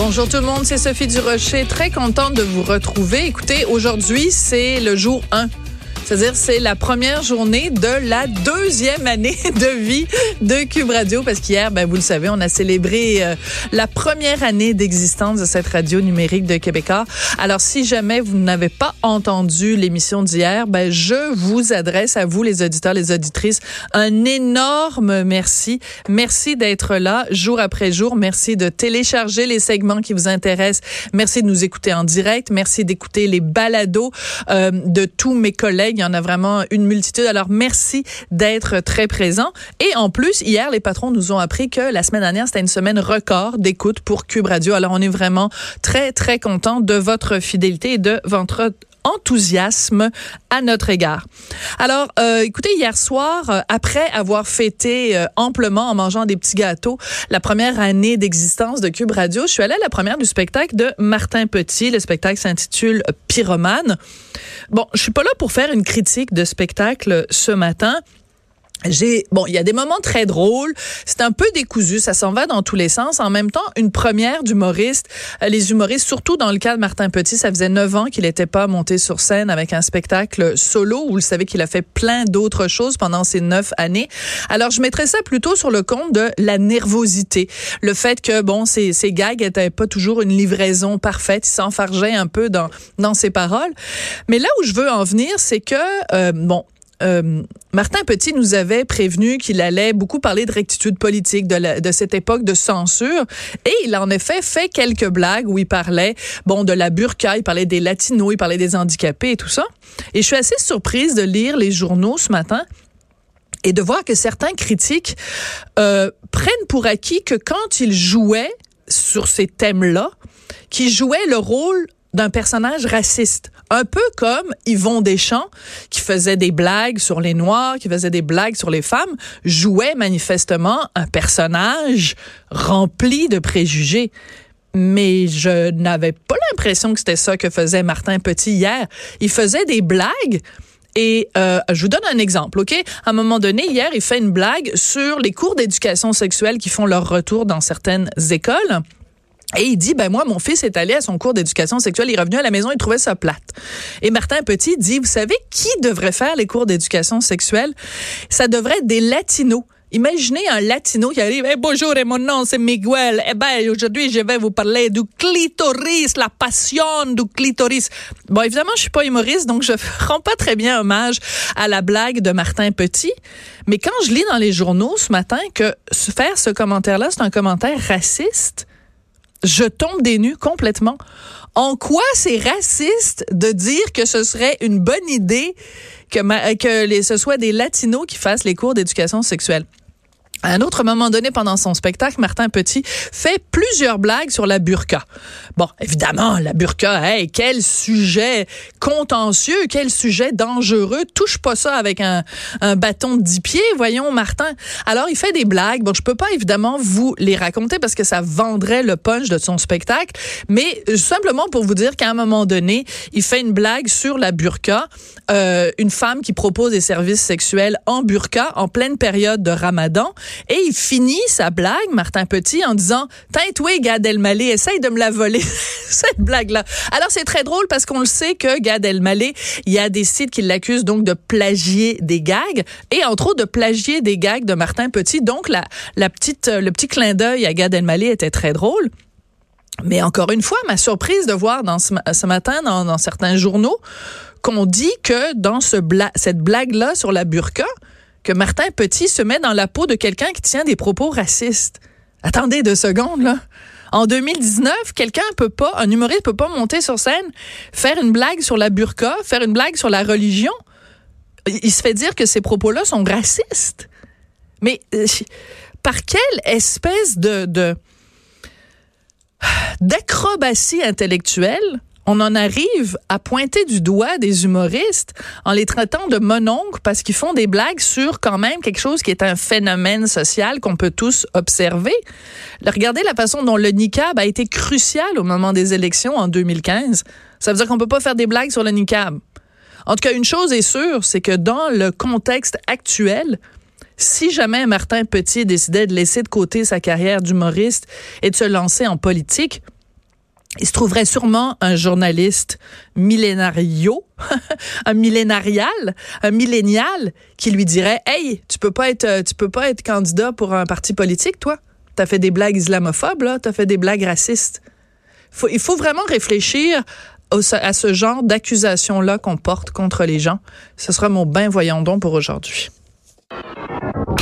Bonjour tout le monde, c'est Sophie Durocher. Très contente de vous retrouver. Écoutez, aujourd'hui, c'est le jour 1 c'est-à-dire, c'est la première journée de la deuxième année de vie de Cube Radio, parce qu'hier, ben, vous le savez, on a célébré euh, la première année d'existence de cette radio numérique de Québécois. Alors, si jamais vous n'avez pas entendu l'émission d'hier, ben, je vous adresse à vous, les auditeurs, les auditrices, un énorme merci. Merci d'être là jour après jour. Merci de télécharger les segments qui vous intéressent. Merci de nous écouter en direct. Merci d'écouter les balados euh, de tous mes collègues il y en a vraiment une multitude. Alors, merci d'être très présent. Et en plus, hier, les patrons nous ont appris que la semaine dernière, c'était une semaine record d'écoute pour Cube Radio. Alors, on est vraiment très, très content de votre fidélité et de votre enthousiasme à notre égard. Alors, euh, écoutez, hier soir, euh, après avoir fêté euh, amplement en mangeant des petits gâteaux la première année d'existence de Cube Radio, je suis allée à la première du spectacle de Martin Petit. Le spectacle s'intitule Pyromane. Bon, je suis pas là pour faire une critique de spectacle ce matin j'ai bon, il y a des moments très drôles, c'est un peu décousu, ça s'en va dans tous les sens. En même temps, une première d'humoriste, euh, les humoristes, surtout dans le cas de Martin Petit, ça faisait neuf ans qu'il n'était pas monté sur scène avec un spectacle solo. Vous le savez qu'il a fait plein d'autres choses pendant ces neuf années. Alors, je mettrais ça plutôt sur le compte de la nervosité, le fait que bon, ces ces gags étaient pas toujours une livraison parfaite, il s'enfargeait un peu dans dans ses paroles. Mais là où je veux en venir, c'est que euh, bon, euh, Martin Petit nous avait prévenu qu'il allait beaucoup parler de rectitude politique, de, de, cette époque de censure. Et il a en effet fait quelques blagues où il parlait, bon, de la burqa, il parlait des latinos, il parlait des handicapés et tout ça. Et je suis assez surprise de lire les journaux ce matin et de voir que certains critiques euh, prennent pour acquis que quand il jouait sur ces thèmes-là, qu'il jouait le rôle d'un personnage raciste. Un peu comme Yvon Deschamps, qui faisait des blagues sur les Noirs, qui faisait des blagues sur les femmes, jouait manifestement un personnage rempli de préjugés. Mais je n'avais pas l'impression que c'était ça que faisait Martin Petit hier. Il faisait des blagues et euh, je vous donne un exemple, OK? À un moment donné, hier, il fait une blague sur les cours d'éducation sexuelle qui font leur retour dans certaines écoles. Et il dit, ben moi, mon fils est allé à son cours d'éducation sexuelle, il est revenu à la maison, il trouvait ça plate. Et Martin Petit dit, vous savez qui devrait faire les cours d'éducation sexuelle? Ça devrait être des latinos. Imaginez un latino qui arrive, hey, bonjour, et mon nom c'est Miguel. Eh ben, aujourd'hui, je vais vous parler du clitoris, la passion du clitoris. Bon, évidemment, je suis pas humoriste, donc je rends pas très bien hommage à la blague de Martin Petit. Mais quand je lis dans les journaux ce matin que faire ce commentaire-là, c'est un commentaire raciste, je tombe des nues complètement. En quoi c'est raciste de dire que ce serait une bonne idée que, que les, ce soit des latinos qui fassent les cours d'éducation sexuelle? À un autre moment donné, pendant son spectacle, Martin Petit fait plusieurs blagues sur la burqa. Bon, évidemment, la burqa, hey, quel sujet contentieux, quel sujet dangereux. Touche pas ça avec un, bâton de dix pieds, voyons, Martin. Alors, il fait des blagues. Bon, je peux pas évidemment vous les raconter parce que ça vendrait le punch de son spectacle, mais simplement pour vous dire qu'à un moment donné, il fait une blague sur la burqa, euh, une femme qui propose des services sexuels en burqa en pleine période de ramadan. Et il finit sa blague, Martin Petit, en disant Teinte, oui, Gad Elmaleh, essaye de me la voler, cette blague-là. Alors, c'est très drôle parce qu'on le sait que Gad Elmaleh, il y a des sites qui l'accusent donc de plagier des gags et entre autres de plagier des gags de Martin Petit. Donc, la, petite, le petit clin d'œil à Gad Elmaleh était très drôle. Mais encore une fois, ma surprise de voir dans ce, matin dans, certains journaux qu'on dit que dans ce cette blague-là sur la burqa, que Martin Petit se met dans la peau de quelqu'un qui tient des propos racistes. Attendez deux secondes, là. En 2019, quelqu'un peut pas, un humoriste peut pas monter sur scène, faire une blague sur la burqa, faire une blague sur la religion. Il se fait dire que ces propos-là sont racistes. Mais euh, par quelle espèce de, d'acrobatie intellectuelle on en arrive à pointer du doigt des humoristes en les traitant de mononcles parce qu'ils font des blagues sur quand même quelque chose qui est un phénomène social qu'on peut tous observer. Regardez la façon dont le niqab a été crucial au moment des élections en 2015. Ça veut dire qu'on peut pas faire des blagues sur le niqab. En tout cas, une chose est sûre, c'est que dans le contexte actuel, si jamais Martin Petit décidait de laisser de côté sa carrière d'humoriste et de se lancer en politique, il se trouverait sûrement un journaliste millénario, un millénarial, un millénial qui lui dirait "Hey, tu peux pas être tu peux pas être candidat pour un parti politique toi. Tu as fait des blagues islamophobes là, tu as fait des blagues racistes." Il faut vraiment réfléchir à ce genre d'accusation là qu'on porte contre les gens. Ce sera mon bain voyons donc pour aujourd'hui.